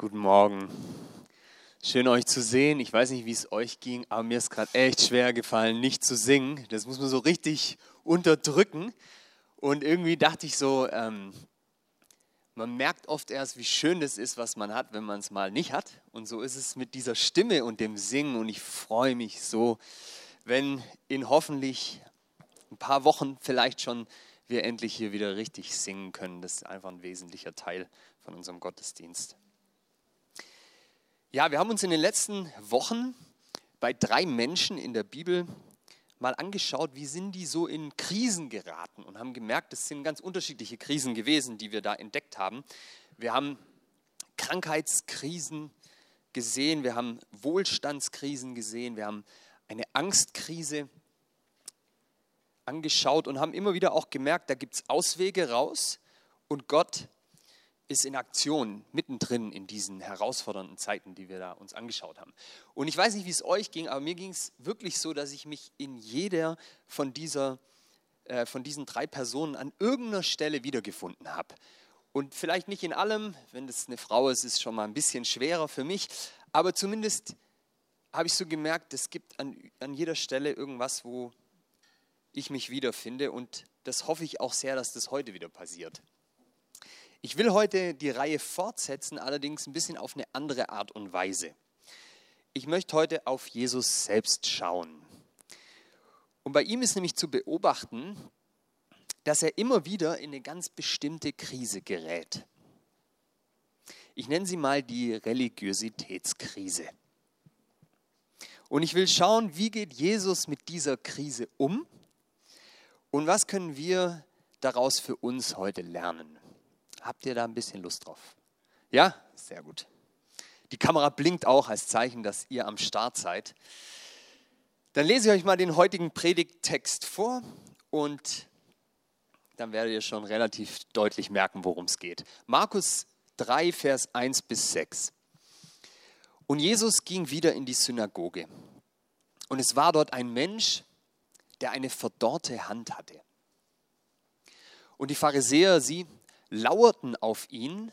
Guten Morgen. Schön euch zu sehen. Ich weiß nicht, wie es euch ging, aber mir ist gerade echt schwer gefallen, nicht zu singen. Das muss man so richtig unterdrücken. Und irgendwie dachte ich so, ähm, man merkt oft erst, wie schön das ist, was man hat, wenn man es mal nicht hat. Und so ist es mit dieser Stimme und dem Singen. Und ich freue mich so, wenn in hoffentlich ein paar Wochen vielleicht schon wir endlich hier wieder richtig singen können. Das ist einfach ein wesentlicher Teil von unserem Gottesdienst. Ja, wir haben uns in den letzten Wochen bei drei Menschen in der Bibel mal angeschaut, wie sind die so in Krisen geraten und haben gemerkt, es sind ganz unterschiedliche Krisen gewesen, die wir da entdeckt haben. Wir haben Krankheitskrisen gesehen, wir haben Wohlstandskrisen gesehen, wir haben eine Angstkrise angeschaut und haben immer wieder auch gemerkt, da gibt es Auswege raus und Gott ist in Aktion mittendrin in diesen herausfordernden Zeiten, die wir da uns angeschaut haben. Und ich weiß nicht, wie es euch ging, aber mir ging es wirklich so, dass ich mich in jeder von, dieser, äh, von diesen drei Personen an irgendeiner Stelle wiedergefunden habe. Und vielleicht nicht in allem, wenn das eine Frau ist, ist es schon mal ein bisschen schwerer für mich, aber zumindest habe ich so gemerkt, es gibt an, an jeder Stelle irgendwas, wo ich mich wiederfinde und das hoffe ich auch sehr, dass das heute wieder passiert. Ich will heute die Reihe fortsetzen, allerdings ein bisschen auf eine andere Art und Weise. Ich möchte heute auf Jesus selbst schauen. Und bei ihm ist nämlich zu beobachten, dass er immer wieder in eine ganz bestimmte Krise gerät. Ich nenne sie mal die Religiositätskrise. Und ich will schauen, wie geht Jesus mit dieser Krise um und was können wir daraus für uns heute lernen. Habt ihr da ein bisschen Lust drauf? Ja, sehr gut. Die Kamera blinkt auch als Zeichen, dass ihr am Start seid. Dann lese ich euch mal den heutigen Predigttext vor und dann werdet ihr schon relativ deutlich merken, worum es geht. Markus 3, Vers 1 bis 6. Und Jesus ging wieder in die Synagoge. Und es war dort ein Mensch, der eine verdorrte Hand hatte. Und die Pharisäer, sie lauerten auf ihn,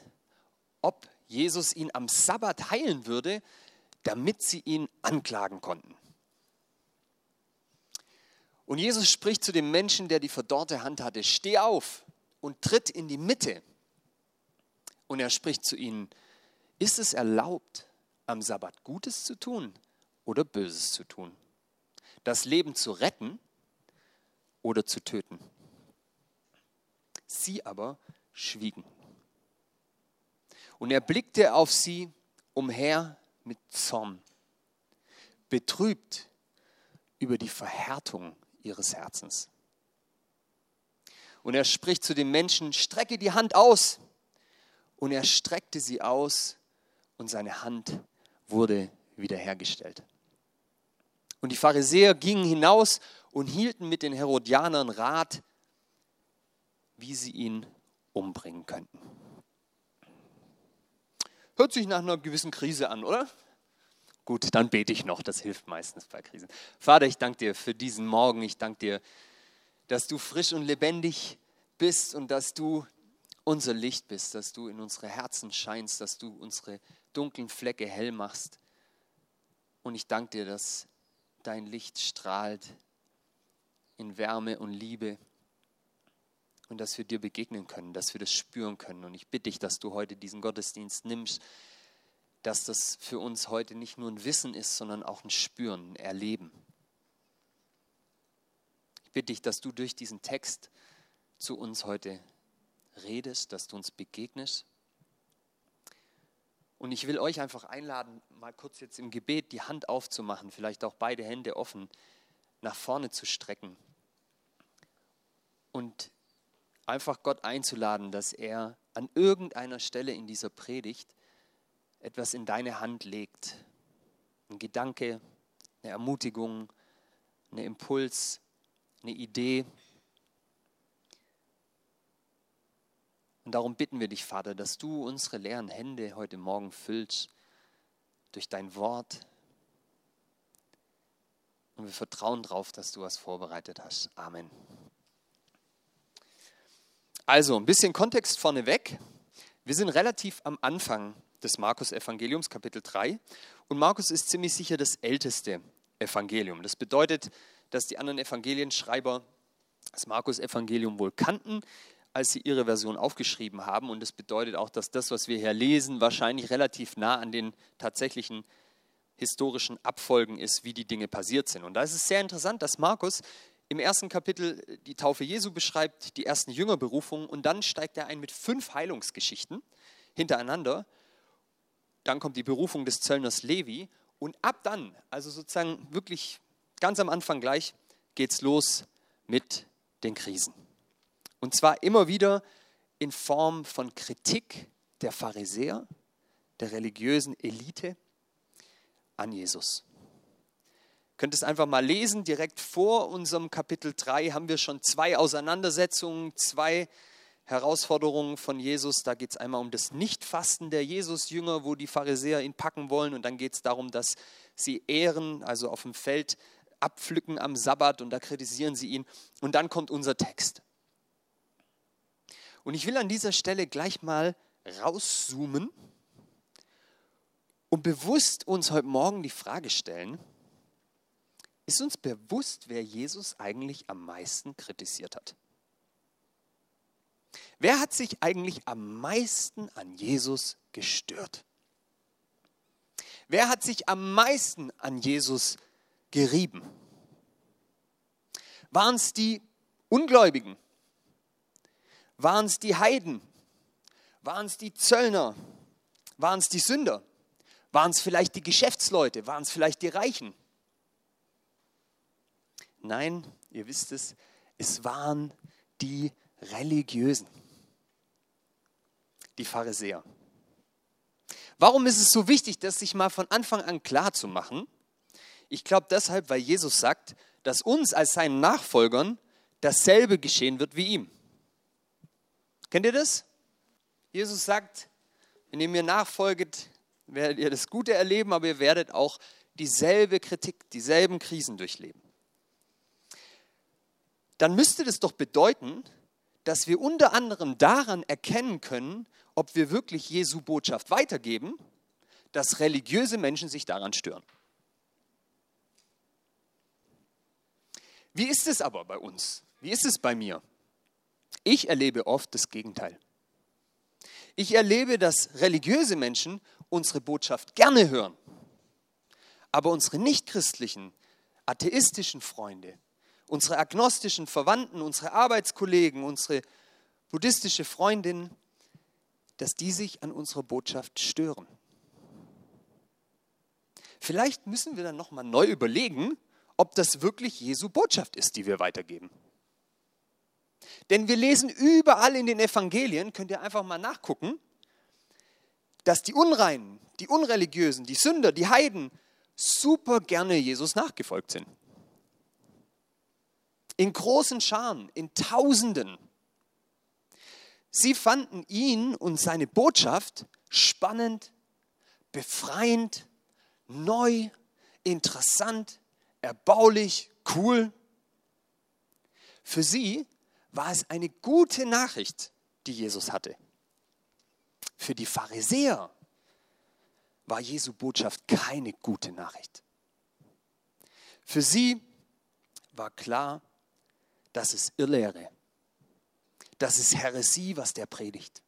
ob Jesus ihn am Sabbat heilen würde, damit sie ihn anklagen konnten. Und Jesus spricht zu dem Menschen, der die verdorrte Hand hatte, steh auf und tritt in die Mitte. Und er spricht zu ihnen, ist es erlaubt, am Sabbat Gutes zu tun oder Böses zu tun? Das Leben zu retten oder zu töten? Sie aber schwiegen. Und er blickte auf sie umher mit Zorn, betrübt über die Verhärtung ihres Herzens. Und er spricht zu den Menschen, strecke die Hand aus. Und er streckte sie aus und seine Hand wurde wiederhergestellt. Und die Pharisäer gingen hinaus und hielten mit den Herodianern Rat, wie sie ihn umbringen könnten. Hört sich nach einer gewissen Krise an, oder? Gut, dann bete ich noch, das hilft meistens bei Krisen. Vater, ich danke dir für diesen Morgen, ich danke dir, dass du frisch und lebendig bist und dass du unser Licht bist, dass du in unsere Herzen scheinst, dass du unsere dunklen Flecke hell machst. Und ich danke dir, dass dein Licht strahlt in Wärme und Liebe und dass wir dir begegnen können, dass wir das spüren können. Und ich bitte dich, dass du heute diesen Gottesdienst nimmst, dass das für uns heute nicht nur ein Wissen ist, sondern auch ein Spüren, ein Erleben. Ich bitte dich, dass du durch diesen Text zu uns heute redest, dass du uns begegnest. Und ich will euch einfach einladen, mal kurz jetzt im Gebet die Hand aufzumachen, vielleicht auch beide Hände offen nach vorne zu strecken und einfach Gott einzuladen, dass er an irgendeiner Stelle in dieser Predigt etwas in deine Hand legt. Ein Gedanke, eine Ermutigung, ein Impuls, eine Idee. Und darum bitten wir dich, Vater, dass du unsere leeren Hände heute Morgen füllst durch dein Wort. Und wir vertrauen darauf, dass du was vorbereitet hast. Amen. Also, ein bisschen Kontext vorneweg. Wir sind relativ am Anfang des Markus-Evangeliums, Kapitel 3. Und Markus ist ziemlich sicher das älteste Evangelium. Das bedeutet, dass die anderen Evangelienschreiber das Markus-Evangelium wohl kannten, als sie ihre Version aufgeschrieben haben. Und das bedeutet auch, dass das, was wir hier lesen, wahrscheinlich relativ nah an den tatsächlichen historischen Abfolgen ist, wie die Dinge passiert sind. Und da ist es sehr interessant, dass Markus im ersten Kapitel die Taufe Jesu beschreibt, die ersten Jüngerberufungen und dann steigt er ein mit fünf Heilungsgeschichten hintereinander. Dann kommt die Berufung des Zöllners Levi und ab dann, also sozusagen wirklich ganz am Anfang gleich, geht es los mit den Krisen. Und zwar immer wieder in Form von Kritik der Pharisäer, der religiösen Elite an Jesus. Könnt es einfach mal lesen. Direkt vor unserem Kapitel 3 haben wir schon zwei Auseinandersetzungen, zwei Herausforderungen von Jesus. Da geht es einmal um das Nichtfasten der Jesus-Jünger, wo die Pharisäer ihn packen wollen. Und dann geht es darum, dass sie Ehren, also auf dem Feld abpflücken am Sabbat. Und da kritisieren sie ihn. Und dann kommt unser Text. Und ich will an dieser Stelle gleich mal rauszoomen und bewusst uns heute Morgen die Frage stellen, ist uns bewusst, wer Jesus eigentlich am meisten kritisiert hat? Wer hat sich eigentlich am meisten an Jesus gestört? Wer hat sich am meisten an Jesus gerieben? Waren es die Ungläubigen? Waren es die Heiden? Waren es die Zöllner? Waren es die Sünder? Waren es vielleicht die Geschäftsleute? Waren es vielleicht die Reichen? Nein, ihr wisst es, es waren die Religiösen, die Pharisäer. Warum ist es so wichtig, das sich mal von Anfang an klar zu machen? Ich glaube deshalb, weil Jesus sagt, dass uns als seinen Nachfolgern dasselbe geschehen wird wie ihm. Kennt ihr das? Jesus sagt, wenn ihr mir nachfolget, werdet ihr das Gute erleben, aber ihr werdet auch dieselbe Kritik, dieselben Krisen durchleben. Dann müsste das doch bedeuten, dass wir unter anderem daran erkennen können, ob wir wirklich Jesu Botschaft weitergeben, dass religiöse Menschen sich daran stören. Wie ist es aber bei uns? Wie ist es bei mir? Ich erlebe oft das Gegenteil. Ich erlebe, dass religiöse Menschen unsere Botschaft gerne hören. Aber unsere nichtchristlichen, atheistischen Freunde, unsere agnostischen Verwandten, unsere Arbeitskollegen, unsere buddhistische Freundin, dass die sich an unserer Botschaft stören. Vielleicht müssen wir dann nochmal neu überlegen, ob das wirklich Jesu Botschaft ist, die wir weitergeben. Denn wir lesen überall in den Evangelien, könnt ihr einfach mal nachgucken, dass die Unreinen, die Unreligiösen, die Sünder, die Heiden super gerne Jesus nachgefolgt sind. In großen Scharen, in Tausenden. Sie fanden ihn und seine Botschaft spannend, befreiend, neu, interessant, erbaulich, cool. Für sie war es eine gute Nachricht, die Jesus hatte. Für die Pharisäer war Jesu Botschaft keine gute Nachricht. Für sie war klar, das ist Irrlehre. Das ist Häresie, was der predigt.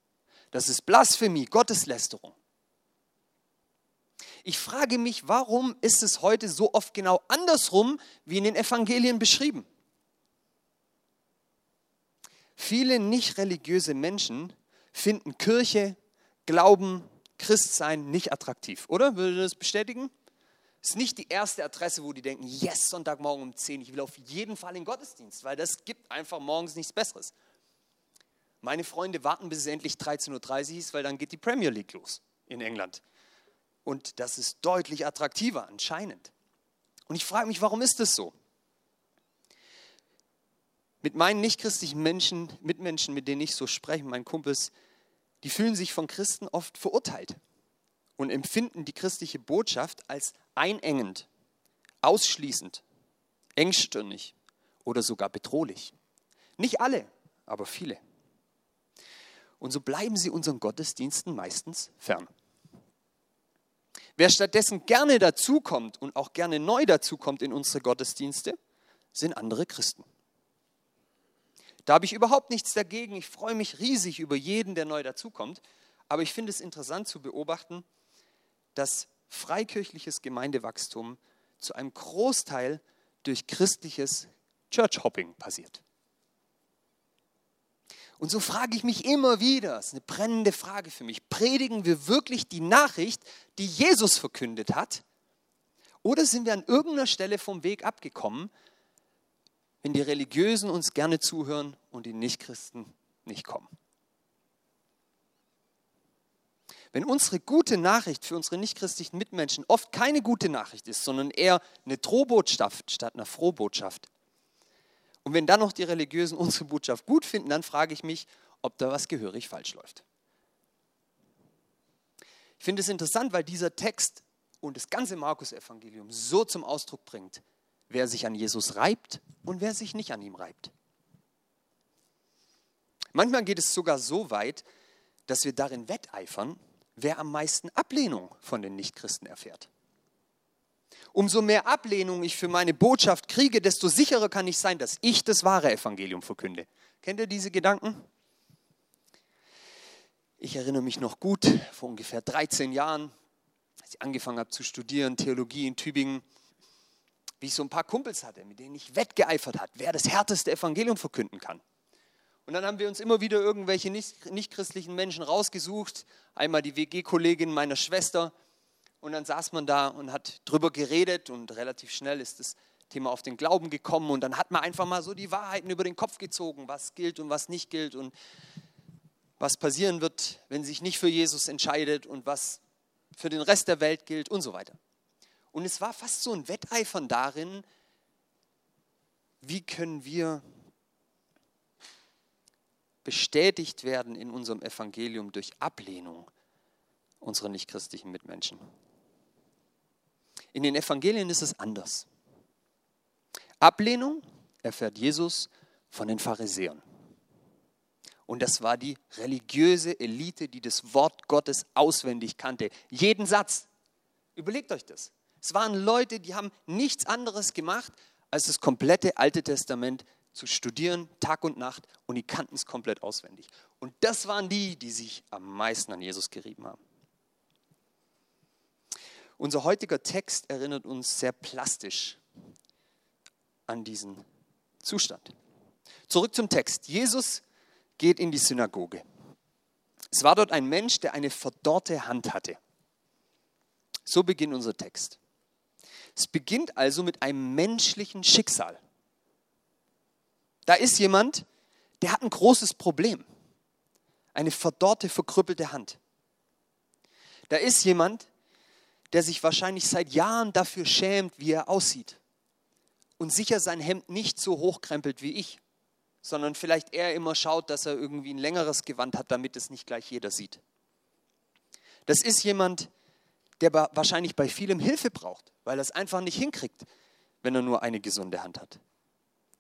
Das ist Blasphemie, Gotteslästerung. Ich frage mich, warum ist es heute so oft genau andersrum wie in den Evangelien beschrieben? Viele nicht religiöse Menschen finden Kirche, Glauben, Christsein nicht attraktiv, oder? Würde das bestätigen? Ist nicht die erste Adresse, wo die denken, yes, Sonntagmorgen um 10, ich will auf jeden Fall in den Gottesdienst, weil das gibt einfach morgens nichts Besseres. Meine Freunde warten, bis es endlich 13.30 Uhr ist, weil dann geht die Premier League los in England. Und das ist deutlich attraktiver anscheinend. Und ich frage mich, warum ist das so? Mit meinen nichtchristlichen Menschen, Mitmenschen, mit denen ich so spreche, meinen Kumpels, die fühlen sich von Christen oft verurteilt und empfinden die christliche Botschaft als einengend, ausschließend, engstirnig oder sogar bedrohlich. Nicht alle, aber viele. Und so bleiben sie unseren Gottesdiensten meistens fern. Wer stattdessen gerne dazukommt und auch gerne neu dazukommt in unsere Gottesdienste, sind andere Christen. Da habe ich überhaupt nichts dagegen. Ich freue mich riesig über jeden, der neu dazukommt. Aber ich finde es interessant zu beobachten, dass freikirchliches Gemeindewachstum zu einem Großteil durch christliches Church-Hopping passiert. Und so frage ich mich immer wieder, das ist eine brennende Frage für mich, predigen wir wirklich die Nachricht, die Jesus verkündet hat? Oder sind wir an irgendeiner Stelle vom Weg abgekommen, wenn die Religiösen uns gerne zuhören und die Nichtchristen nicht kommen? Wenn unsere gute Nachricht für unsere nichtchristlichen Mitmenschen oft keine gute Nachricht ist, sondern eher eine Drohbotschaft statt einer Frohbotschaft. Und wenn dann noch die Religiösen unsere Botschaft gut finden, dann frage ich mich, ob da was gehörig falsch läuft. Ich finde es interessant, weil dieser Text und das ganze Markus-Evangelium so zum Ausdruck bringt, wer sich an Jesus reibt und wer sich nicht an ihm reibt. Manchmal geht es sogar so weit, dass wir darin wetteifern, wer am meisten Ablehnung von den Nichtchristen erfährt. Umso mehr Ablehnung ich für meine Botschaft kriege, desto sicherer kann ich sein, dass ich das wahre Evangelium verkünde. Kennt ihr diese Gedanken? Ich erinnere mich noch gut, vor ungefähr 13 Jahren, als ich angefangen habe zu studieren, Theologie in Tübingen, wie ich so ein paar Kumpels hatte, mit denen ich wettgeeifert habe, wer das härteste Evangelium verkünden kann. Und dann haben wir uns immer wieder irgendwelche nichtchristlichen Menschen rausgesucht. Einmal die WG-Kollegin meiner Schwester. Und dann saß man da und hat drüber geredet und relativ schnell ist das Thema auf den Glauben gekommen. Und dann hat man einfach mal so die Wahrheiten über den Kopf gezogen, was gilt und was nicht gilt und was passieren wird, wenn sich nicht für Jesus entscheidet und was für den Rest der Welt gilt und so weiter. Und es war fast so ein Wetteifern darin, wie können wir bestätigt werden in unserem Evangelium durch Ablehnung unserer nichtchristlichen Mitmenschen. In den Evangelien ist es anders. Ablehnung erfährt Jesus von den Pharisäern. Und das war die religiöse Elite, die das Wort Gottes auswendig kannte. Jeden Satz. Überlegt euch das. Es waren Leute, die haben nichts anderes gemacht, als das komplette Alte Testament zu studieren, Tag und Nacht, und die kannten es komplett auswendig. Und das waren die, die sich am meisten an Jesus gerieben haben. Unser heutiger Text erinnert uns sehr plastisch an diesen Zustand. Zurück zum Text. Jesus geht in die Synagoge. Es war dort ein Mensch, der eine verdorrte Hand hatte. So beginnt unser Text. Es beginnt also mit einem menschlichen Schicksal. Da ist jemand, der hat ein großes Problem. Eine verdorrte, verkrüppelte Hand. Da ist jemand, der sich wahrscheinlich seit Jahren dafür schämt, wie er aussieht. Und sicher sein Hemd nicht so hochkrempelt wie ich, sondern vielleicht eher immer schaut, dass er irgendwie ein längeres Gewand hat, damit es nicht gleich jeder sieht. Das ist jemand, der wahrscheinlich bei vielem Hilfe braucht, weil er es einfach nicht hinkriegt, wenn er nur eine gesunde Hand hat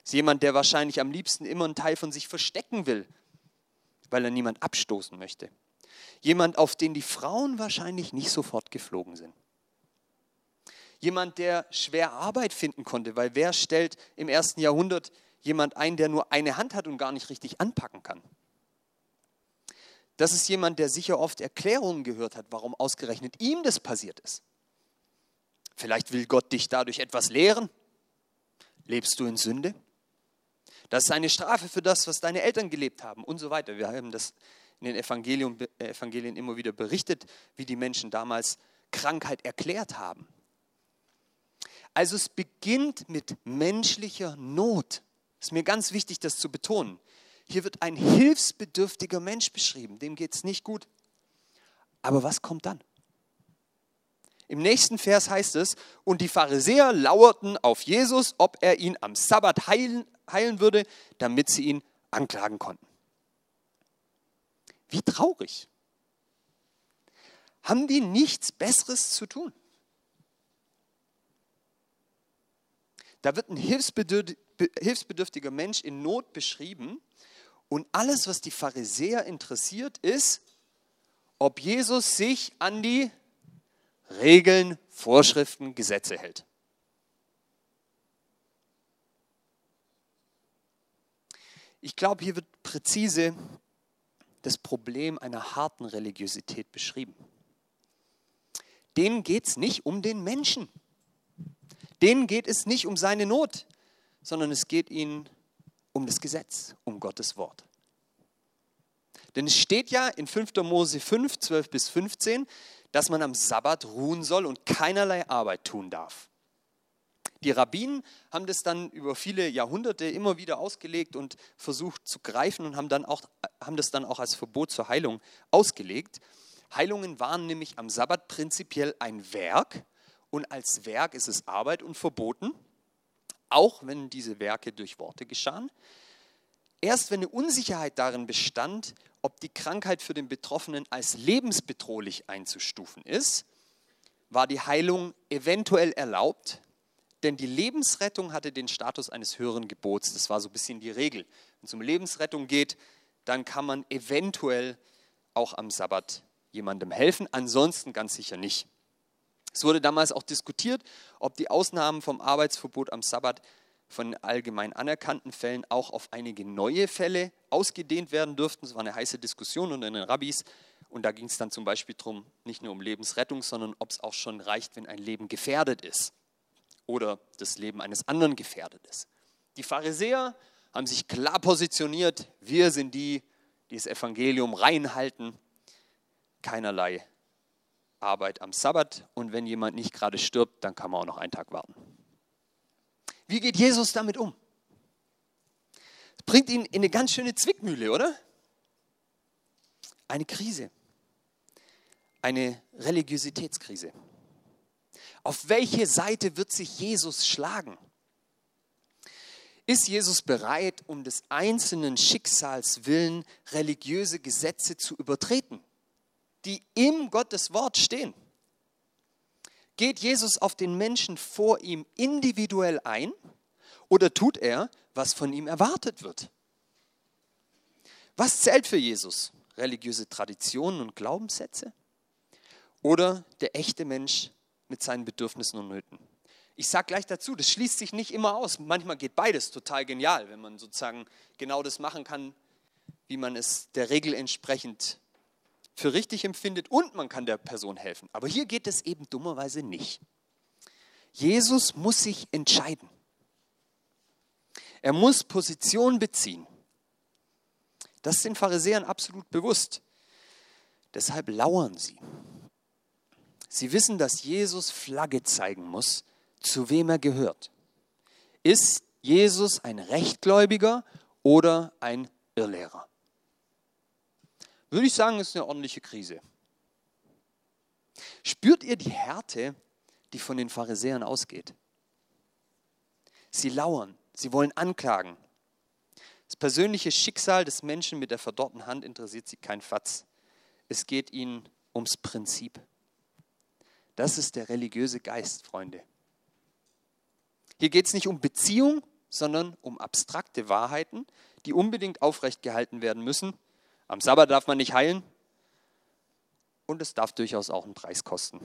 ist jemand, der wahrscheinlich am liebsten immer einen Teil von sich verstecken will, weil er niemand abstoßen möchte. Jemand, auf den die Frauen wahrscheinlich nicht sofort geflogen sind. Jemand, der schwer Arbeit finden konnte, weil wer stellt im ersten Jahrhundert jemand ein, der nur eine Hand hat und gar nicht richtig anpacken kann? Das ist jemand, der sicher oft Erklärungen gehört hat, warum ausgerechnet ihm das passiert ist. Vielleicht will Gott dich dadurch etwas lehren. Lebst du in Sünde? Das ist eine Strafe für das, was deine Eltern gelebt haben und so weiter. Wir haben das in den Evangelien, äh, Evangelien immer wieder berichtet, wie die Menschen damals Krankheit erklärt haben. Also es beginnt mit menschlicher Not. Ist mir ganz wichtig, das zu betonen. Hier wird ein hilfsbedürftiger Mensch beschrieben, dem geht es nicht gut. Aber was kommt dann? Im nächsten Vers heißt es, und die Pharisäer lauerten auf Jesus, ob er ihn am Sabbat heilen, heilen würde, damit sie ihn anklagen konnten. Wie traurig. Haben die nichts Besseres zu tun? Da wird ein hilfsbedürftiger Mensch in Not beschrieben und alles, was die Pharisäer interessiert, ist, ob Jesus sich an die Regeln, Vorschriften, Gesetze hält. Ich glaube, hier wird präzise das Problem einer harten Religiosität beschrieben. Denen geht es nicht um den Menschen. Denen geht es nicht um seine Not, sondern es geht ihnen um das Gesetz, um Gottes Wort. Denn es steht ja in 5. Mose 5, 12 bis 15, dass man am Sabbat ruhen soll und keinerlei Arbeit tun darf. Die Rabbinen haben das dann über viele Jahrhunderte immer wieder ausgelegt und versucht zu greifen und haben, dann auch, haben das dann auch als Verbot zur Heilung ausgelegt. Heilungen waren nämlich am Sabbat prinzipiell ein Werk und als Werk ist es Arbeit und verboten, auch wenn diese Werke durch Worte geschahen. Erst wenn eine Unsicherheit darin bestand, ob die Krankheit für den Betroffenen als lebensbedrohlich einzustufen ist, war die Heilung eventuell erlaubt, denn die Lebensrettung hatte den Status eines höheren Gebots. Das war so ein bisschen die Regel. Wenn es um Lebensrettung geht, dann kann man eventuell auch am Sabbat jemandem helfen, ansonsten ganz sicher nicht. Es wurde damals auch diskutiert, ob die Ausnahmen vom Arbeitsverbot am Sabbat von allgemein anerkannten Fällen auch auf einige neue Fälle ausgedehnt werden dürften. Es war eine heiße Diskussion unter den Rabbis. Und da ging es dann zum Beispiel darum, nicht nur um Lebensrettung, sondern ob es auch schon reicht, wenn ein Leben gefährdet ist oder das Leben eines anderen gefährdet ist. Die Pharisäer haben sich klar positioniert, wir sind die, die das Evangelium reinhalten, keinerlei Arbeit am Sabbat und wenn jemand nicht gerade stirbt, dann kann man auch noch einen Tag warten. Wie geht Jesus damit um? Das bringt ihn in eine ganz schöne Zwickmühle, oder? Eine Krise. Eine Religiositätskrise. Auf welche Seite wird sich Jesus schlagen? Ist Jesus bereit, um des einzelnen Schicksals willen religiöse Gesetze zu übertreten, die im Gottes Wort stehen? Geht Jesus auf den Menschen vor ihm individuell ein oder tut er, was von ihm erwartet wird? Was zählt für Jesus? Religiöse Traditionen und Glaubenssätze? Oder der echte Mensch mit seinen Bedürfnissen und Nöten? Ich sage gleich dazu, das schließt sich nicht immer aus. Manchmal geht beides total genial, wenn man sozusagen genau das machen kann, wie man es der Regel entsprechend für richtig empfindet und man kann der Person helfen. Aber hier geht es eben dummerweise nicht. Jesus muss sich entscheiden. Er muss Position beziehen. Das ist den Pharisäern absolut bewusst. Deshalb lauern sie. Sie wissen, dass Jesus Flagge zeigen muss, zu wem er gehört. Ist Jesus ein Rechtgläubiger oder ein Irrlehrer? Würde ich sagen, ist eine ordentliche Krise. Spürt ihr die Härte, die von den Pharisäern ausgeht? Sie lauern, sie wollen anklagen. Das persönliche Schicksal des Menschen mit der verdorrten Hand interessiert sie kein Fatz. Es geht ihnen ums Prinzip. Das ist der religiöse Geist, Freunde. Hier geht es nicht um Beziehung, sondern um abstrakte Wahrheiten, die unbedingt aufrecht gehalten werden müssen am Sabbat darf man nicht heilen und es darf durchaus auch einen Preis kosten.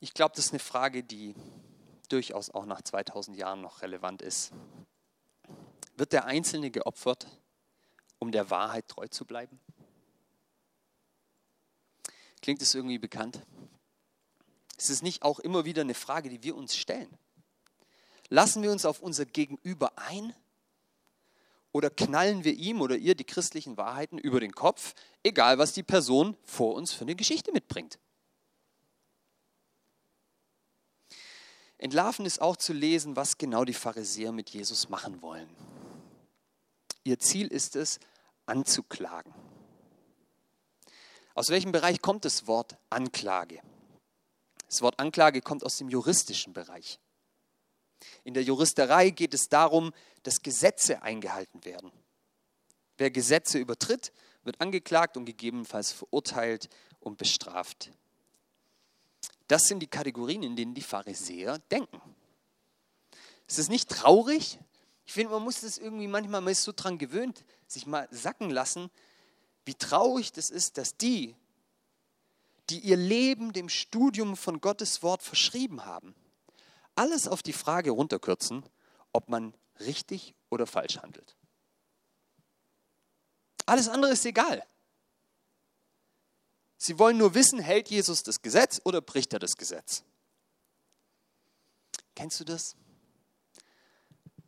Ich glaube, das ist eine Frage, die durchaus auch nach 2000 Jahren noch relevant ist. Wird der Einzelne geopfert, um der Wahrheit treu zu bleiben? Klingt es irgendwie bekannt? Ist es nicht auch immer wieder eine Frage, die wir uns stellen? Lassen wir uns auf unser Gegenüber ein? Oder knallen wir ihm oder ihr die christlichen Wahrheiten über den Kopf, egal was die Person vor uns für eine Geschichte mitbringt? Entlarven ist auch zu lesen, was genau die Pharisäer mit Jesus machen wollen. Ihr Ziel ist es, anzuklagen. Aus welchem Bereich kommt das Wort Anklage? Das Wort Anklage kommt aus dem juristischen Bereich. In der Juristerei geht es darum, dass Gesetze eingehalten werden. Wer Gesetze übertritt, wird angeklagt und gegebenenfalls verurteilt und bestraft. Das sind die Kategorien, in denen die Pharisäer denken. Es ist nicht traurig, Ich finde, man muss das irgendwie manchmal, man ist so dran gewöhnt, sich mal sacken lassen, wie traurig das ist, dass die, die ihr Leben dem Studium von Gottes Wort verschrieben haben, alles auf die Frage runterkürzen, ob man richtig oder falsch handelt. Alles andere ist egal. Sie wollen nur wissen, hält Jesus das Gesetz oder bricht er das Gesetz? Kennst du das?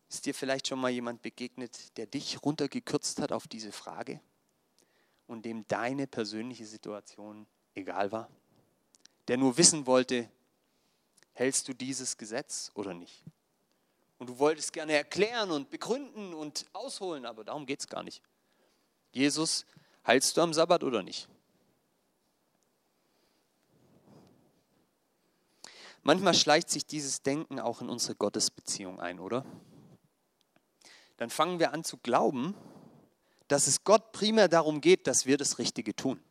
Ist dir vielleicht schon mal jemand begegnet, der dich runtergekürzt hat auf diese Frage und dem deine persönliche Situation egal war? Der nur wissen wollte, hältst du dieses Gesetz oder nicht? Und du wolltest gerne erklären und begründen und ausholen, aber darum geht es gar nicht. Jesus, heilst du am Sabbat oder nicht? Manchmal schleicht sich dieses Denken auch in unsere Gottesbeziehung ein, oder? Dann fangen wir an zu glauben, dass es Gott primär darum geht, dass wir das Richtige tun.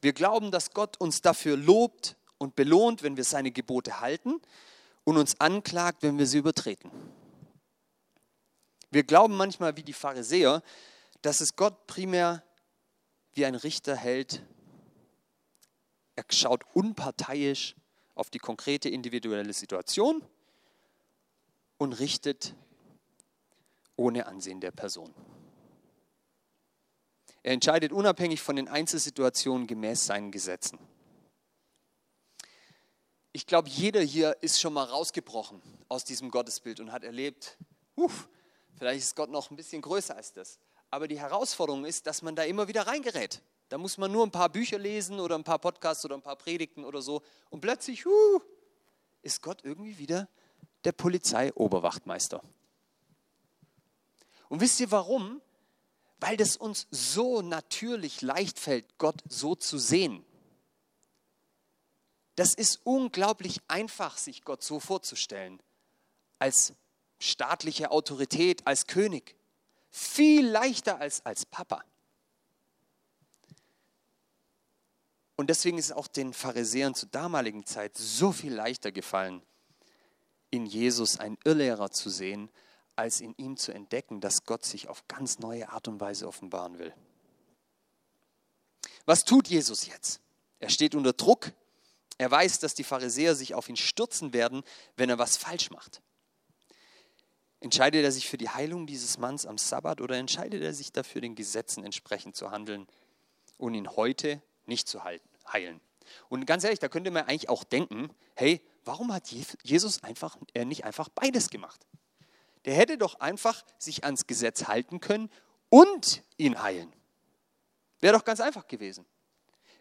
Wir glauben, dass Gott uns dafür lobt und belohnt, wenn wir seine Gebote halten und uns anklagt, wenn wir sie übertreten. Wir glauben manchmal wie die Pharisäer, dass es Gott primär wie ein Richter hält, er schaut unparteiisch auf die konkrete individuelle Situation und richtet ohne Ansehen der Person. Er entscheidet unabhängig von den Einzelsituationen gemäß seinen Gesetzen. Ich glaube, jeder hier ist schon mal rausgebrochen aus diesem Gottesbild und hat erlebt, uff, vielleicht ist Gott noch ein bisschen größer als das. Aber die Herausforderung ist, dass man da immer wieder reingerät. Da muss man nur ein paar Bücher lesen oder ein paar Podcasts oder ein paar Predigten oder so und plötzlich uh, ist Gott irgendwie wieder der Polizeioberwachtmeister. Und wisst ihr warum? Weil das uns so natürlich leicht fällt, Gott so zu sehen. Das ist unglaublich einfach, sich Gott so vorzustellen, als staatliche Autorität, als König. Viel leichter als als Papa. Und deswegen ist es auch den Pharisäern zur damaligen Zeit so viel leichter gefallen, in Jesus einen Irrlehrer zu sehen, als in ihm zu entdecken, dass Gott sich auf ganz neue Art und Weise offenbaren will. Was tut Jesus jetzt? Er steht unter Druck. Er weiß, dass die Pharisäer sich auf ihn stürzen werden, wenn er was falsch macht. Entscheidet er sich für die Heilung dieses Manns am Sabbat oder entscheidet er sich dafür, den Gesetzen entsprechend zu handeln und ihn heute nicht zu heilen. Und ganz ehrlich, da könnte man eigentlich auch denken, hey, warum hat Jesus einfach, er nicht einfach beides gemacht? Der hätte doch einfach sich ans Gesetz halten können und ihn heilen. Wäre doch ganz einfach gewesen.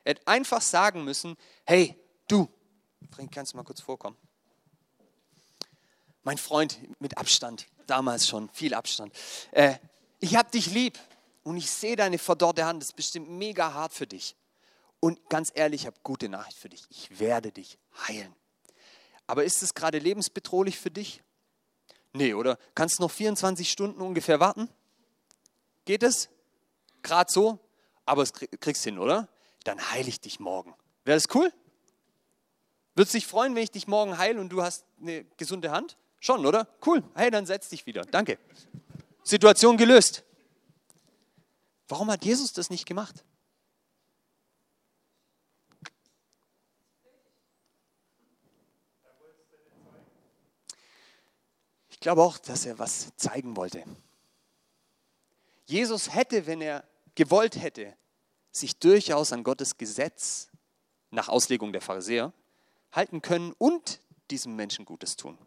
Er hätte einfach sagen müssen, hey, du, Frank, kannst du mal kurz vorkommen? Mein Freund mit Abstand, damals schon, viel Abstand. Äh, ich habe dich lieb und ich sehe deine verdorrte Hand, das ist bestimmt mega hart für dich. Und ganz ehrlich, ich habe gute Nachricht für dich. Ich werde dich heilen. Aber ist es gerade lebensbedrohlich für dich? Nee, oder? Kannst du noch 24 Stunden ungefähr warten? Geht es? Gerade so? Aber es kriegst hin, oder? Dann heile ich dich morgen. Wäre das cool? Würdest du dich freuen, wenn ich dich morgen heile und du hast eine gesunde Hand? Schon, oder? Cool. Hey, dann setz dich wieder. Danke. Situation gelöst. Warum hat Jesus das nicht gemacht? glaube auch, dass er was zeigen wollte. Jesus hätte, wenn er gewollt hätte, sich durchaus an Gottes Gesetz nach Auslegung der Pharisäer halten können und diesem Menschen Gutes tun.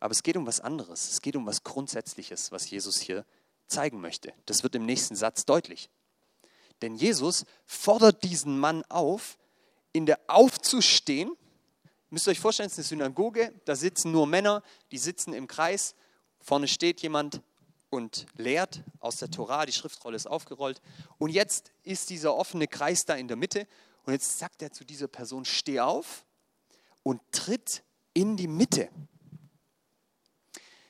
Aber es geht um was anderes. Es geht um was Grundsätzliches, was Jesus hier zeigen möchte. Das wird im nächsten Satz deutlich. Denn Jesus fordert diesen Mann auf, in der aufzustehen müsst ihr euch vorstellen, es ist eine Synagoge, da sitzen nur Männer, die sitzen im Kreis. Vorne steht jemand und lehrt aus der Torah, die Schriftrolle ist aufgerollt. Und jetzt ist dieser offene Kreis da in der Mitte. Und jetzt sagt er zu dieser Person, steh auf und tritt in die Mitte.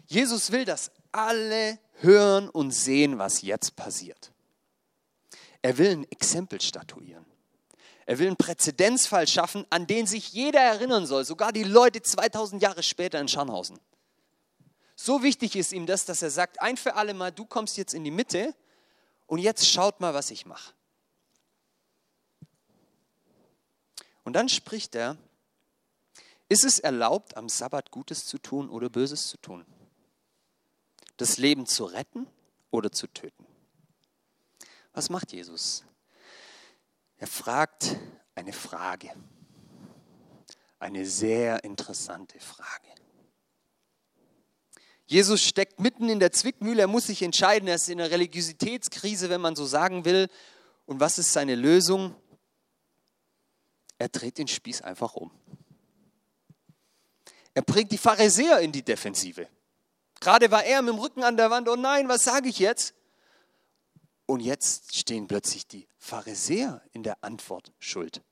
Jesus will, dass alle hören und sehen, was jetzt passiert. Er will ein Exempel statuieren. Er will einen Präzedenzfall schaffen, an den sich jeder erinnern soll, sogar die Leute 2000 Jahre später in Scharnhausen. So wichtig ist ihm das, dass er sagt, ein für alle Mal, du kommst jetzt in die Mitte und jetzt schaut mal, was ich mache. Und dann spricht er, ist es erlaubt, am Sabbat Gutes zu tun oder Böses zu tun? Das Leben zu retten oder zu töten? Was macht Jesus? Er fragt eine Frage. Eine sehr interessante Frage. Jesus steckt mitten in der Zwickmühle, er muss sich entscheiden, er ist in einer Religiositätskrise, wenn man so sagen will. Und was ist seine Lösung? Er dreht den Spieß einfach um. Er bringt die Pharisäer in die Defensive. Gerade war er mit dem Rücken an der Wand, oh nein, was sage ich jetzt? Und jetzt stehen plötzlich die Pharisäer in der Antwort schuld.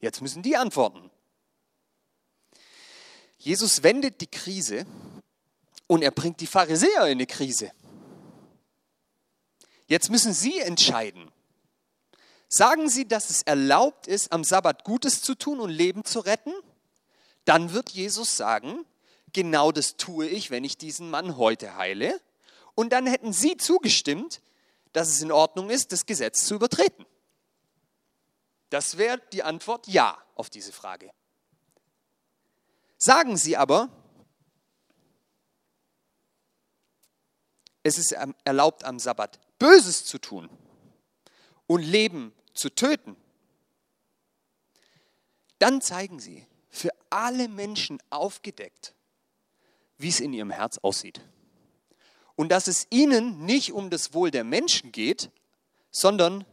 Jetzt müssen die antworten. Jesus wendet die Krise und er bringt die Pharisäer in eine Krise. Jetzt müssen sie entscheiden. Sagen sie, dass es erlaubt ist, am Sabbat Gutes zu tun und Leben zu retten? Dann wird Jesus sagen, genau das tue ich, wenn ich diesen Mann heute heile. Und dann hätten sie zugestimmt, dass es in Ordnung ist, das Gesetz zu übertreten. Das wäre die Antwort ja auf diese Frage. Sagen Sie aber, es ist erlaubt am Sabbat Böses zu tun und Leben zu töten, dann zeigen Sie für alle Menschen aufgedeckt, wie es in ihrem Herz aussieht. Und dass es ihnen nicht um das Wohl der Menschen geht, sondern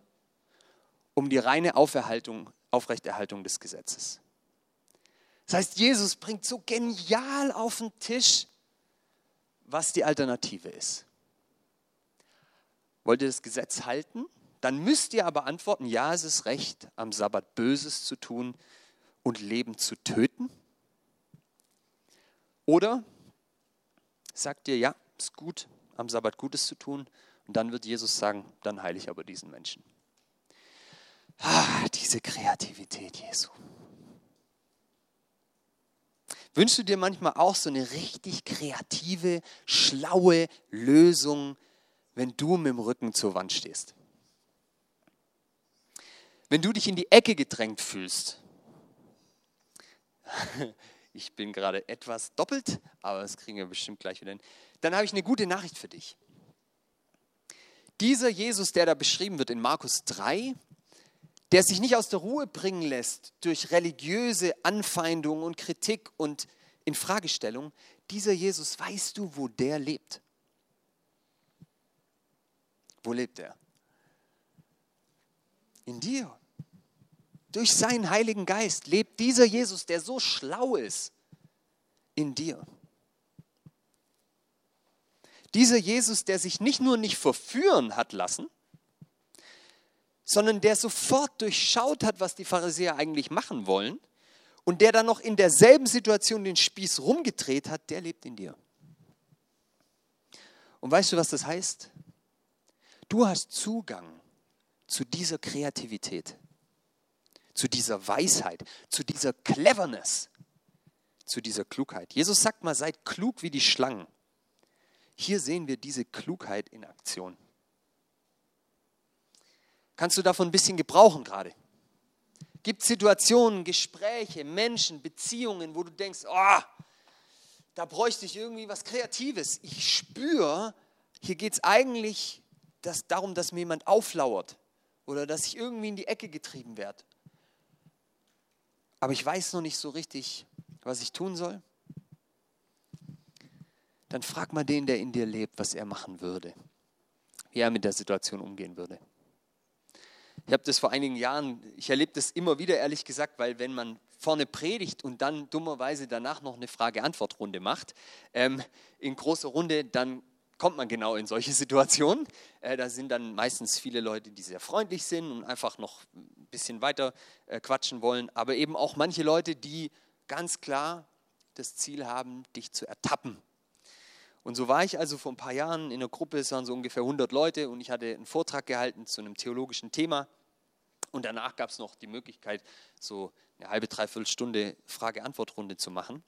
um die reine Aufrechterhaltung des Gesetzes. Das heißt, Jesus bringt so genial auf den Tisch, was die Alternative ist. Wollt ihr das Gesetz halten? Dann müsst ihr aber antworten, ja, es ist recht, am Sabbat Böses zu tun und Leben zu töten. Oder sagt ihr, ja, ist gut, am Sabbat Gutes zu tun. Und dann wird Jesus sagen, dann heile ich aber diesen Menschen. Ah, diese Kreativität Jesu. Wünschst du dir manchmal auch so eine richtig kreative, schlaue Lösung, wenn du mit dem Rücken zur Wand stehst? Wenn du dich in die Ecke gedrängt fühlst. Ich bin gerade etwas doppelt, aber das kriegen wir bestimmt gleich wieder hin. Dann habe ich eine gute Nachricht für dich. Dieser Jesus, der da beschrieben wird in Markus 3, der sich nicht aus der Ruhe bringen lässt durch religiöse Anfeindung und Kritik und Infragestellung, dieser Jesus, weißt du, wo der lebt? Wo lebt er? In dir. Durch seinen Heiligen Geist lebt dieser Jesus, der so schlau ist, in dir. Dieser Jesus, der sich nicht nur nicht verführen hat lassen, sondern der sofort durchschaut hat, was die Pharisäer eigentlich machen wollen und der dann noch in derselben Situation den Spieß rumgedreht hat, der lebt in dir. Und weißt du, was das heißt? Du hast Zugang zu dieser Kreativität, zu dieser Weisheit, zu dieser Cleverness, zu dieser Klugheit. Jesus sagt mal, seid klug wie die Schlangen. Hier sehen wir diese Klugheit in Aktion. Kannst du davon ein bisschen gebrauchen gerade? Gibt Situationen, Gespräche, Menschen, Beziehungen, wo du denkst, oh, da bräuchte ich irgendwie was Kreatives. Ich spüre, hier geht es eigentlich das, darum, dass mir jemand auflauert oder dass ich irgendwie in die Ecke getrieben werde. Aber ich weiß noch nicht so richtig, was ich tun soll. Dann frag mal den, der in dir lebt, was er machen würde, wie er mit der Situation umgehen würde. Ich habe das vor einigen Jahren, ich erlebe das immer wieder, ehrlich gesagt, weil wenn man vorne predigt und dann dummerweise danach noch eine Frage-Antwort-Runde macht, ähm, in großer Runde, dann kommt man genau in solche Situationen. Äh, da sind dann meistens viele Leute, die sehr freundlich sind und einfach noch bisschen weiter äh, quatschen wollen, aber eben auch manche Leute, die ganz klar das Ziel haben, dich zu ertappen. Und so war ich also vor ein paar Jahren in einer Gruppe, es waren so ungefähr 100 Leute und ich hatte einen Vortrag gehalten zu einem theologischen Thema. Und danach gab es noch die Möglichkeit, so eine halbe, dreiviertel Stunde Frage-Antwort-Runde zu machen.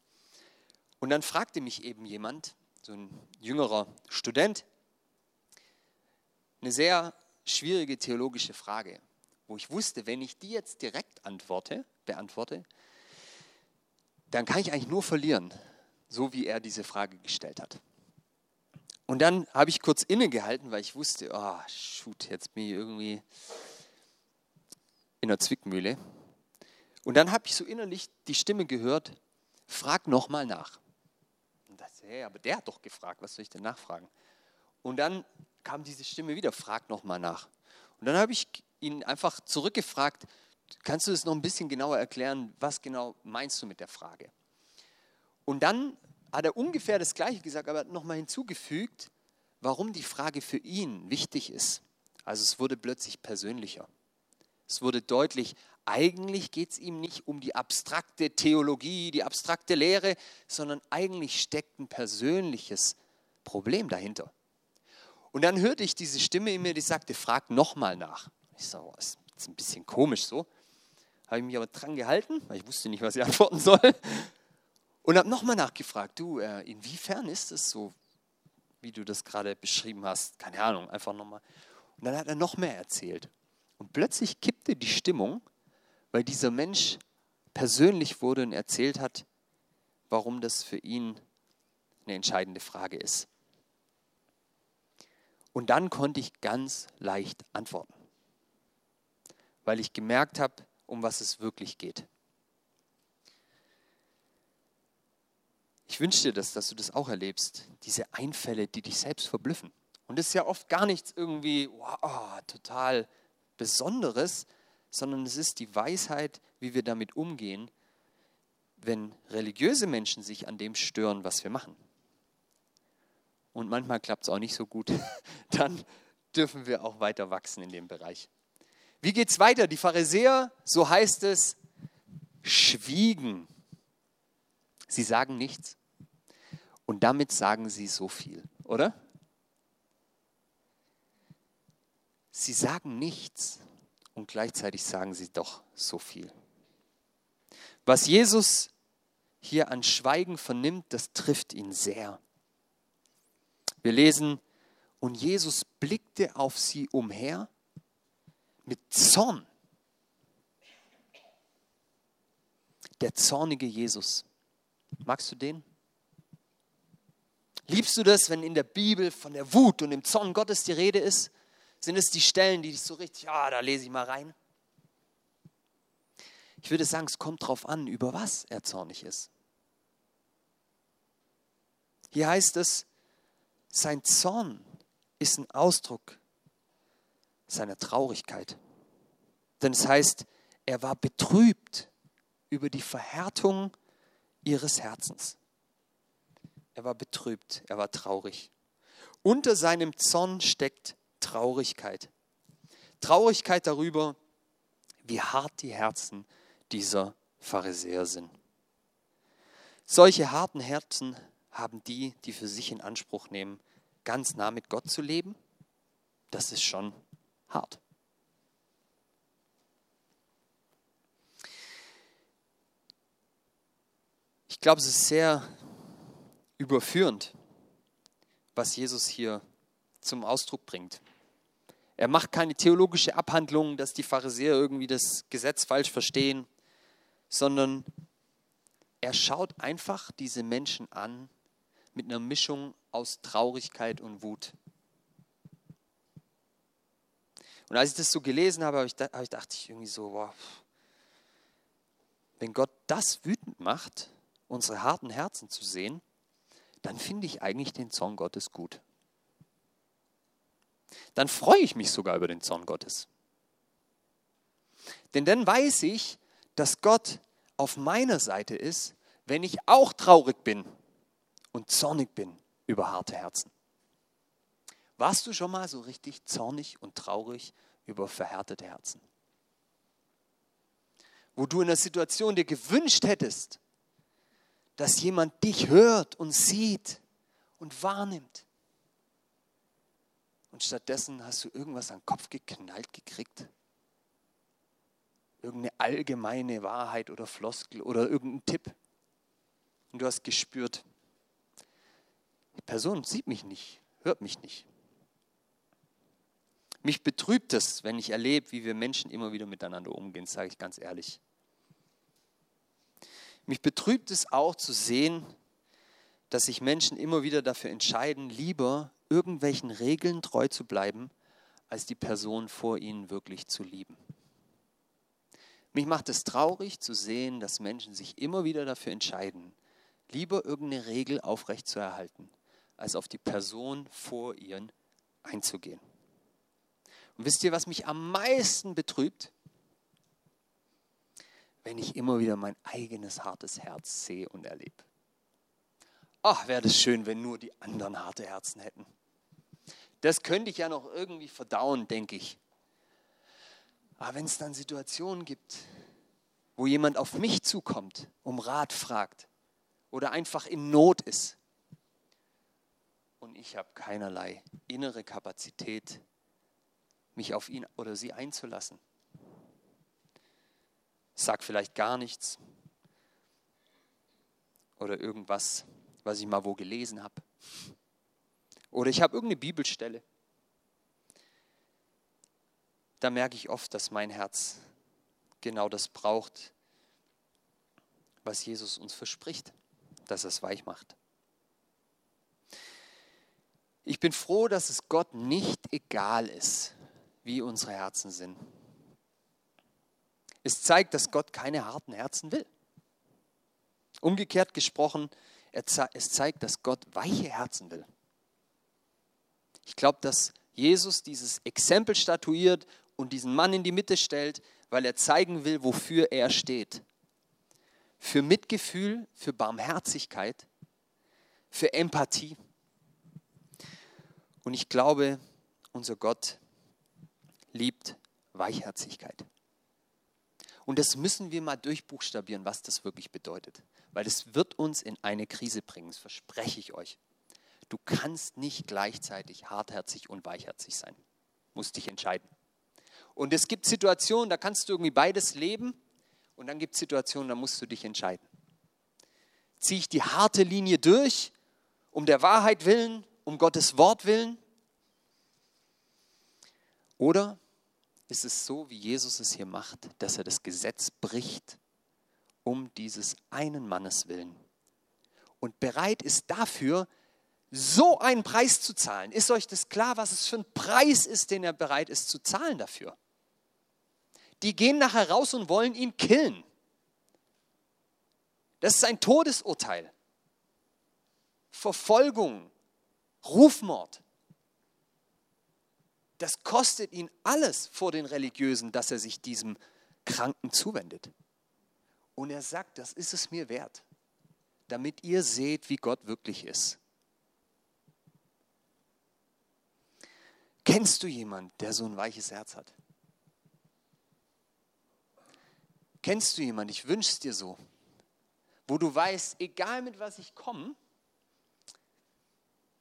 Und dann fragte mich eben jemand, so ein jüngerer Student, eine sehr schwierige theologische Frage, wo ich wusste, wenn ich die jetzt direkt antworte, beantworte, dann kann ich eigentlich nur verlieren, so wie er diese Frage gestellt hat. Und dann habe ich kurz innegehalten, weil ich wusste, oh, shoot, jetzt bin ich irgendwie in der Zwickmühle. Und dann habe ich so innerlich die Stimme gehört, frag nochmal nach. Und dachte, hey, aber der hat doch gefragt, was soll ich denn nachfragen? Und dann kam diese Stimme wieder, frag nochmal nach. Und dann habe ich ihn einfach zurückgefragt, kannst du es noch ein bisschen genauer erklären, was genau meinst du mit der Frage? Und dann hat er ungefähr das Gleiche gesagt, aber nochmal hinzugefügt, warum die Frage für ihn wichtig ist. Also es wurde plötzlich persönlicher. Es wurde deutlich, eigentlich geht es ihm nicht um die abstrakte Theologie, die abstrakte Lehre, sondern eigentlich steckt ein persönliches Problem dahinter. Und dann hörte ich diese Stimme in mir, die sagte, frag nochmal nach. Ich sage, oh, ist ein bisschen komisch so. Habe ich mich aber dran gehalten, weil ich wusste nicht, was ich antworten soll. Und habe nochmal nachgefragt, du, äh, inwiefern ist es so, wie du das gerade beschrieben hast? Keine Ahnung, einfach nochmal. Und dann hat er noch mehr erzählt. Und plötzlich kippte die Stimmung, weil dieser Mensch persönlich wurde und erzählt hat, warum das für ihn eine entscheidende Frage ist. Und dann konnte ich ganz leicht antworten, weil ich gemerkt habe, um was es wirklich geht. Ich wünsche dir das, dass du das auch erlebst, diese Einfälle, die dich selbst verblüffen. Und es ist ja oft gar nichts irgendwie wow, total Besonderes, sondern es ist die Weisheit, wie wir damit umgehen, wenn religiöse Menschen sich an dem stören, was wir machen. Und manchmal klappt es auch nicht so gut, dann dürfen wir auch weiter wachsen in dem Bereich. Wie geht es weiter? Die Pharisäer, so heißt es, schwiegen. Sie sagen nichts. Und damit sagen sie so viel, oder? Sie sagen nichts und gleichzeitig sagen sie doch so viel. Was Jesus hier an Schweigen vernimmt, das trifft ihn sehr. Wir lesen, und Jesus blickte auf sie umher mit Zorn. Der zornige Jesus. Magst du den? Liebst du das, wenn in der Bibel von der Wut und dem Zorn Gottes die Rede ist? Sind es die Stellen, die dich so richtig, ja, da lese ich mal rein? Ich würde sagen, es kommt darauf an, über was er zornig ist. Hier heißt es, sein Zorn ist ein Ausdruck seiner Traurigkeit. Denn es heißt, er war betrübt über die Verhärtung ihres Herzens. Er war betrübt, er war traurig. Unter seinem Zorn steckt Traurigkeit. Traurigkeit darüber, wie hart die Herzen dieser Pharisäer sind. Solche harten Herzen haben die, die für sich in Anspruch nehmen, ganz nah mit Gott zu leben. Das ist schon hart. Ich glaube, es ist sehr überführend, was Jesus hier zum Ausdruck bringt. Er macht keine theologische Abhandlung, dass die Pharisäer irgendwie das Gesetz falsch verstehen, sondern er schaut einfach diese Menschen an mit einer Mischung aus Traurigkeit und Wut. Und als ich das so gelesen habe, habe ich, habe ich dachte ich irgendwie so, wow, wenn Gott das wütend macht, unsere harten Herzen zu sehen, dann finde ich eigentlich den Zorn Gottes gut. Dann freue ich mich sogar über den Zorn Gottes. Denn dann weiß ich, dass Gott auf meiner Seite ist, wenn ich auch traurig bin und zornig bin über harte Herzen. Warst du schon mal so richtig zornig und traurig über verhärtete Herzen? Wo du in der Situation dir gewünscht hättest, dass jemand dich hört und sieht und wahrnimmt. Und stattdessen hast du irgendwas an den Kopf geknallt gekriegt. Irgendeine allgemeine Wahrheit oder Floskel oder irgendein Tipp. Und du hast gespürt, Die Person sieht mich nicht, hört mich nicht. Mich betrübt es, wenn ich erlebe, wie wir Menschen immer wieder miteinander umgehen, sage ich ganz ehrlich. Mich betrübt es auch zu sehen, dass sich Menschen immer wieder dafür entscheiden, lieber irgendwelchen Regeln treu zu bleiben, als die Person vor ihnen wirklich zu lieben. Mich macht es traurig zu sehen, dass Menschen sich immer wieder dafür entscheiden, lieber irgendeine Regel aufrechtzuerhalten, als auf die Person vor ihnen einzugehen. Und wisst ihr, was mich am meisten betrübt? Wenn ich immer wieder mein eigenes hartes Herz sehe und erlebe. Ach, wäre das schön, wenn nur die anderen harte Herzen hätten. Das könnte ich ja noch irgendwie verdauen, denke ich. Aber wenn es dann Situationen gibt, wo jemand auf mich zukommt, um Rat fragt oder einfach in Not ist und ich habe keinerlei innere Kapazität, mich auf ihn oder sie einzulassen. Sag vielleicht gar nichts oder irgendwas, was ich mal wo gelesen habe. Oder ich habe irgendeine Bibelstelle. Da merke ich oft, dass mein Herz genau das braucht, was Jesus uns verspricht, dass er es weich macht. Ich bin froh, dass es Gott nicht egal ist, wie unsere Herzen sind. Es zeigt, dass Gott keine harten Herzen will. Umgekehrt gesprochen, es zeigt, dass Gott weiche Herzen will. Ich glaube, dass Jesus dieses Exempel statuiert und diesen Mann in die Mitte stellt, weil er zeigen will, wofür er steht. Für Mitgefühl, für Barmherzigkeit, für Empathie. Und ich glaube, unser Gott liebt Weichherzigkeit. Und das müssen wir mal durchbuchstabieren, was das wirklich bedeutet. Weil das wird uns in eine Krise bringen, das verspreche ich euch. Du kannst nicht gleichzeitig hartherzig und weichherzig sein. Musst dich entscheiden. Und es gibt Situationen, da kannst du irgendwie beides leben. Und dann gibt es Situationen, da musst du dich entscheiden. Ziehe ich die harte Linie durch, um der Wahrheit willen, um Gottes Wort willen? Oder ist es so, wie Jesus es hier macht, dass er das Gesetz bricht, um dieses einen Mannes willen? Und bereit ist dafür, so einen Preis zu zahlen. Ist euch das klar, was es für ein Preis ist, den er bereit ist zu zahlen dafür? Die gehen nachher raus und wollen ihn killen. Das ist ein Todesurteil. Verfolgung, Rufmord. Das kostet ihn alles vor den Religiösen, dass er sich diesem Kranken zuwendet. Und er sagt, das ist es mir wert, damit ihr seht, wie Gott wirklich ist. Kennst du jemanden, der so ein weiches Herz hat? Kennst du jemanden, ich wünsche es dir so, wo du weißt, egal mit was ich komme,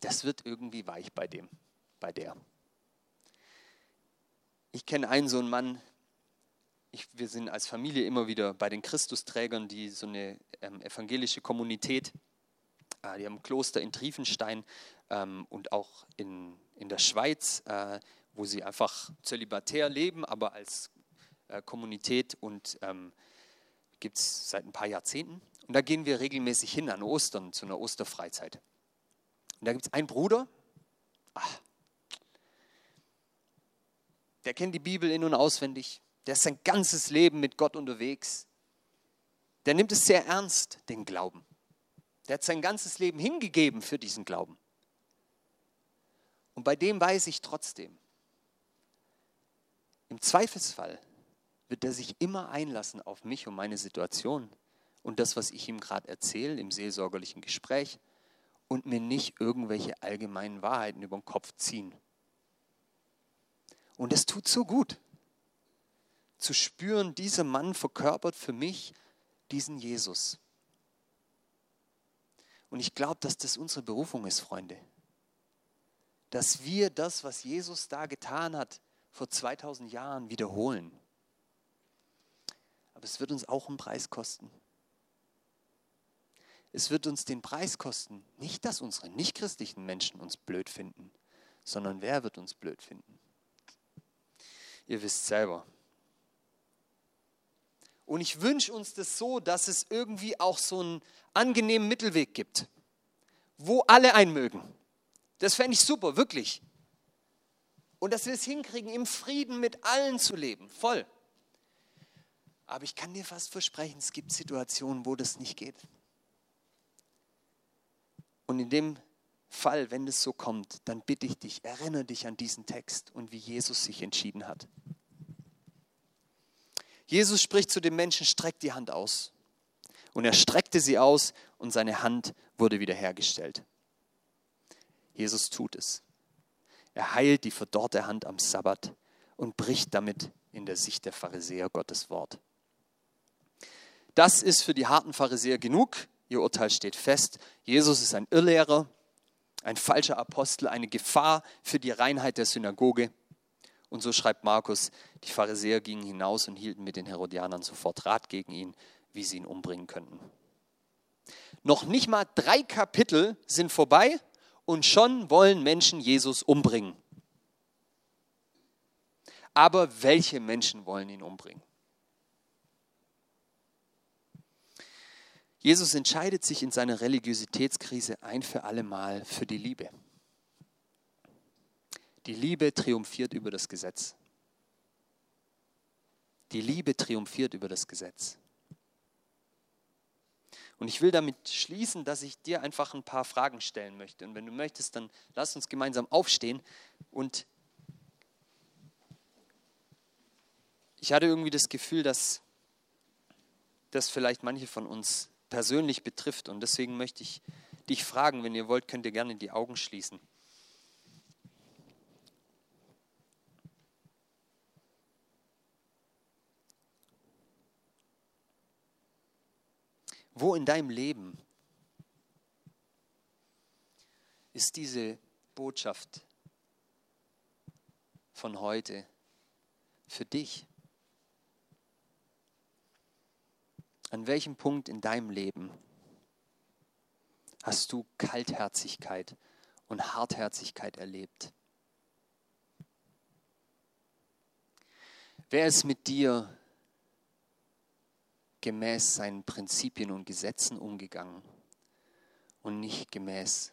das wird irgendwie weich bei dem, bei der. Ich kenne einen so einen Mann, ich, wir sind als Familie immer wieder bei den Christusträgern, die so eine ähm, evangelische Kommunität, äh, die haben ein Kloster in Triefenstein ähm, und auch in, in der Schweiz, äh, wo sie einfach zölibatär leben, aber als äh, Kommunität und ähm, gibt es seit ein paar Jahrzehnten. Und da gehen wir regelmäßig hin an Ostern, zu einer Osterfreizeit. Und da gibt es einen Bruder, ach, der kennt die Bibel in- und auswendig, der ist sein ganzes Leben mit Gott unterwegs. Der nimmt es sehr ernst, den Glauben. Der hat sein ganzes Leben hingegeben für diesen Glauben. Und bei dem weiß ich trotzdem, im Zweifelsfall wird er sich immer einlassen auf mich und meine Situation und das, was ich ihm gerade erzähle im seelsorgerlichen Gespräch und mir nicht irgendwelche allgemeinen Wahrheiten über den Kopf ziehen. Und es tut so gut, zu spüren, dieser Mann verkörpert für mich diesen Jesus. Und ich glaube, dass das unsere Berufung ist, Freunde dass wir das, was Jesus da getan hat, vor 2000 Jahren wiederholen. Aber es wird uns auch einen Preis kosten. es wird uns den Preis kosten. Nicht, dass unsere nichtchristlichen Menschen uns blöd finden, sondern wer wird uns blöd finden? Ihr wisst selber. Und ich wünsche uns das so, dass es irgendwie auch so einen angenehmen Mittelweg gibt, wo alle einmögen. Das fände ich super, wirklich. Und dass wir es hinkriegen, im Frieden mit allen zu leben, voll. Aber ich kann dir fast versprechen, es gibt Situationen, wo das nicht geht. Und in dem Fall, wenn es so kommt, dann bitte ich dich, erinnere dich an diesen Text und wie Jesus sich entschieden hat. Jesus spricht zu dem Menschen, streckt die Hand aus. Und er streckte sie aus und seine Hand wurde wiederhergestellt. Jesus tut es. Er heilt die verdorrte Hand am Sabbat und bricht damit in der Sicht der Pharisäer Gottes Wort. Das ist für die harten Pharisäer genug. Ihr Urteil steht fest. Jesus ist ein Irrlehrer, ein falscher Apostel, eine Gefahr für die Reinheit der Synagoge. Und so schreibt Markus, die Pharisäer gingen hinaus und hielten mit den Herodianern sofort Rat gegen ihn, wie sie ihn umbringen könnten. Noch nicht mal drei Kapitel sind vorbei und schon wollen Menschen Jesus umbringen. Aber welche Menschen wollen ihn umbringen? Jesus entscheidet sich in seiner Religiositätskrise ein für alle Mal für die Liebe. Die Liebe triumphiert über das Gesetz. Die Liebe triumphiert über das Gesetz. Und ich will damit schließen, dass ich dir einfach ein paar Fragen stellen möchte. Und wenn du möchtest, dann lass uns gemeinsam aufstehen. Und ich hatte irgendwie das Gefühl, dass das vielleicht manche von uns persönlich betrifft. Und deswegen möchte ich dich fragen, wenn ihr wollt, könnt ihr gerne die Augen schließen. Wo in deinem Leben ist diese Botschaft von heute für dich? An welchem Punkt in deinem Leben hast du Kaltherzigkeit und Hartherzigkeit erlebt? Wer ist mit dir gemäß seinen Prinzipien und Gesetzen umgegangen und nicht gemäß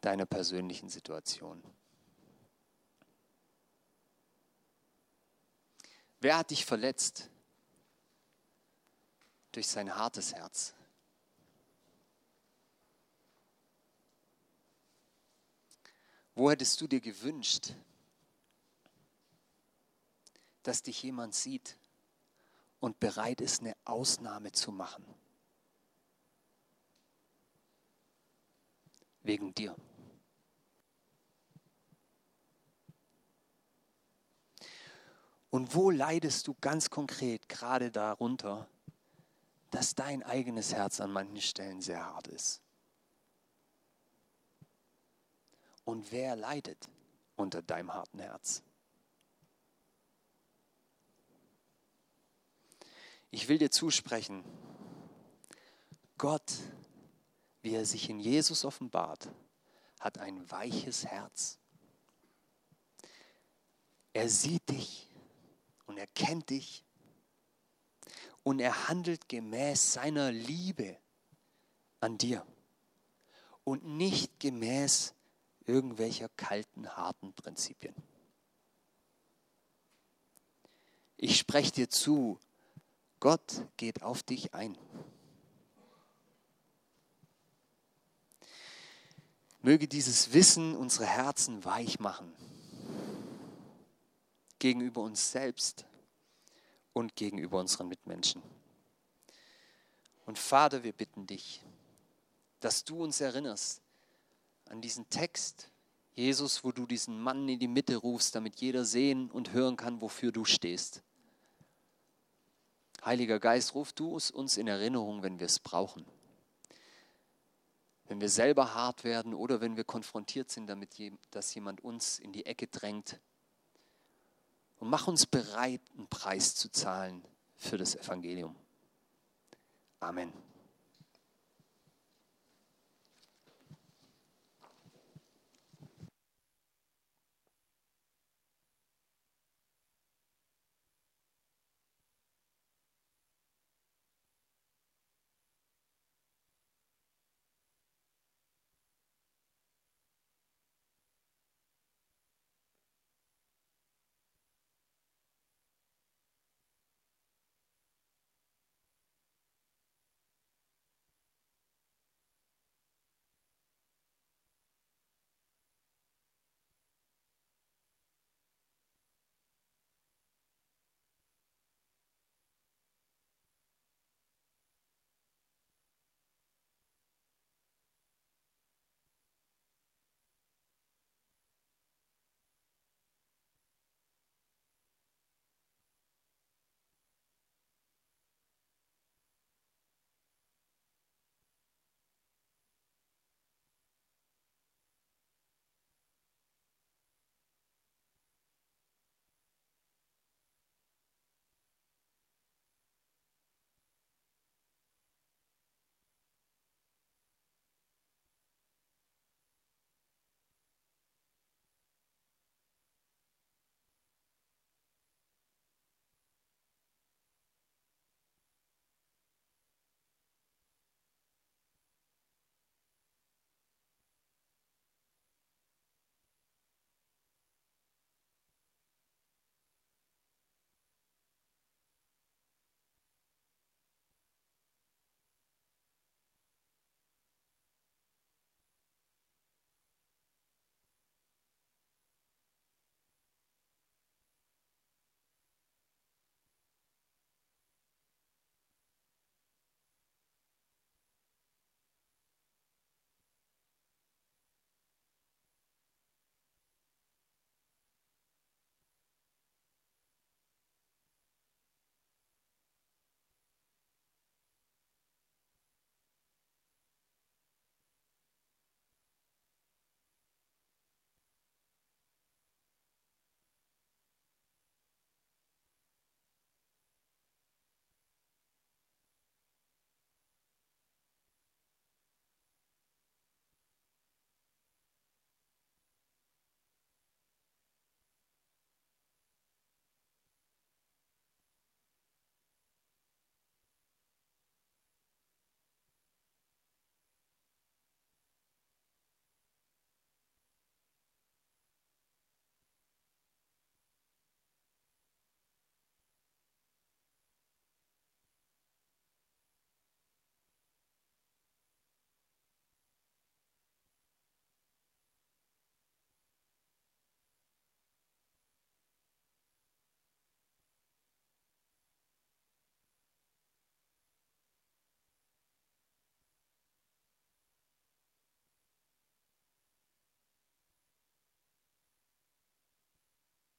deiner persönlichen Situation? Wer hat dich verletzt? Durch sein hartes Herz. Wo hättest du dir gewünscht, dass dich jemand sieht und bereit ist, eine Ausnahme zu machen? Wegen dir. Und wo leidest du ganz konkret gerade darunter, dass dein eigenes Herz an manchen Stellen sehr hart ist. Und wer leidet unter deinem harten Herz? Ich will dir zusprechen, Gott, wie er sich in Jesus offenbart, hat ein weiches Herz. Er sieht dich und er kennt dich und er handelt gemäß seiner Liebe an dir und nicht gemäß irgendwelcher kalten, harten Prinzipien. Ich spreche dir zu, Gott geht auf dich ein. Möge dieses Wissen unsere Herzen weich machen gegenüber uns selbst und gegenüber unseren Mitmenschen. Und Vater, wir bitten dich, dass du uns erinnerst an diesen Text, Jesus, wo du diesen Mann in die Mitte rufst, damit jeder sehen und hören kann, wofür du stehst. Heiliger Geist, ruf du es uns in Erinnerung, wenn wir es brauchen. Wenn wir selber hart werden oder wenn wir konfrontiert sind damit, dass jemand uns in die Ecke drängt und mach uns bereit, einen Preis zu zahlen für das Evangelium. Amen.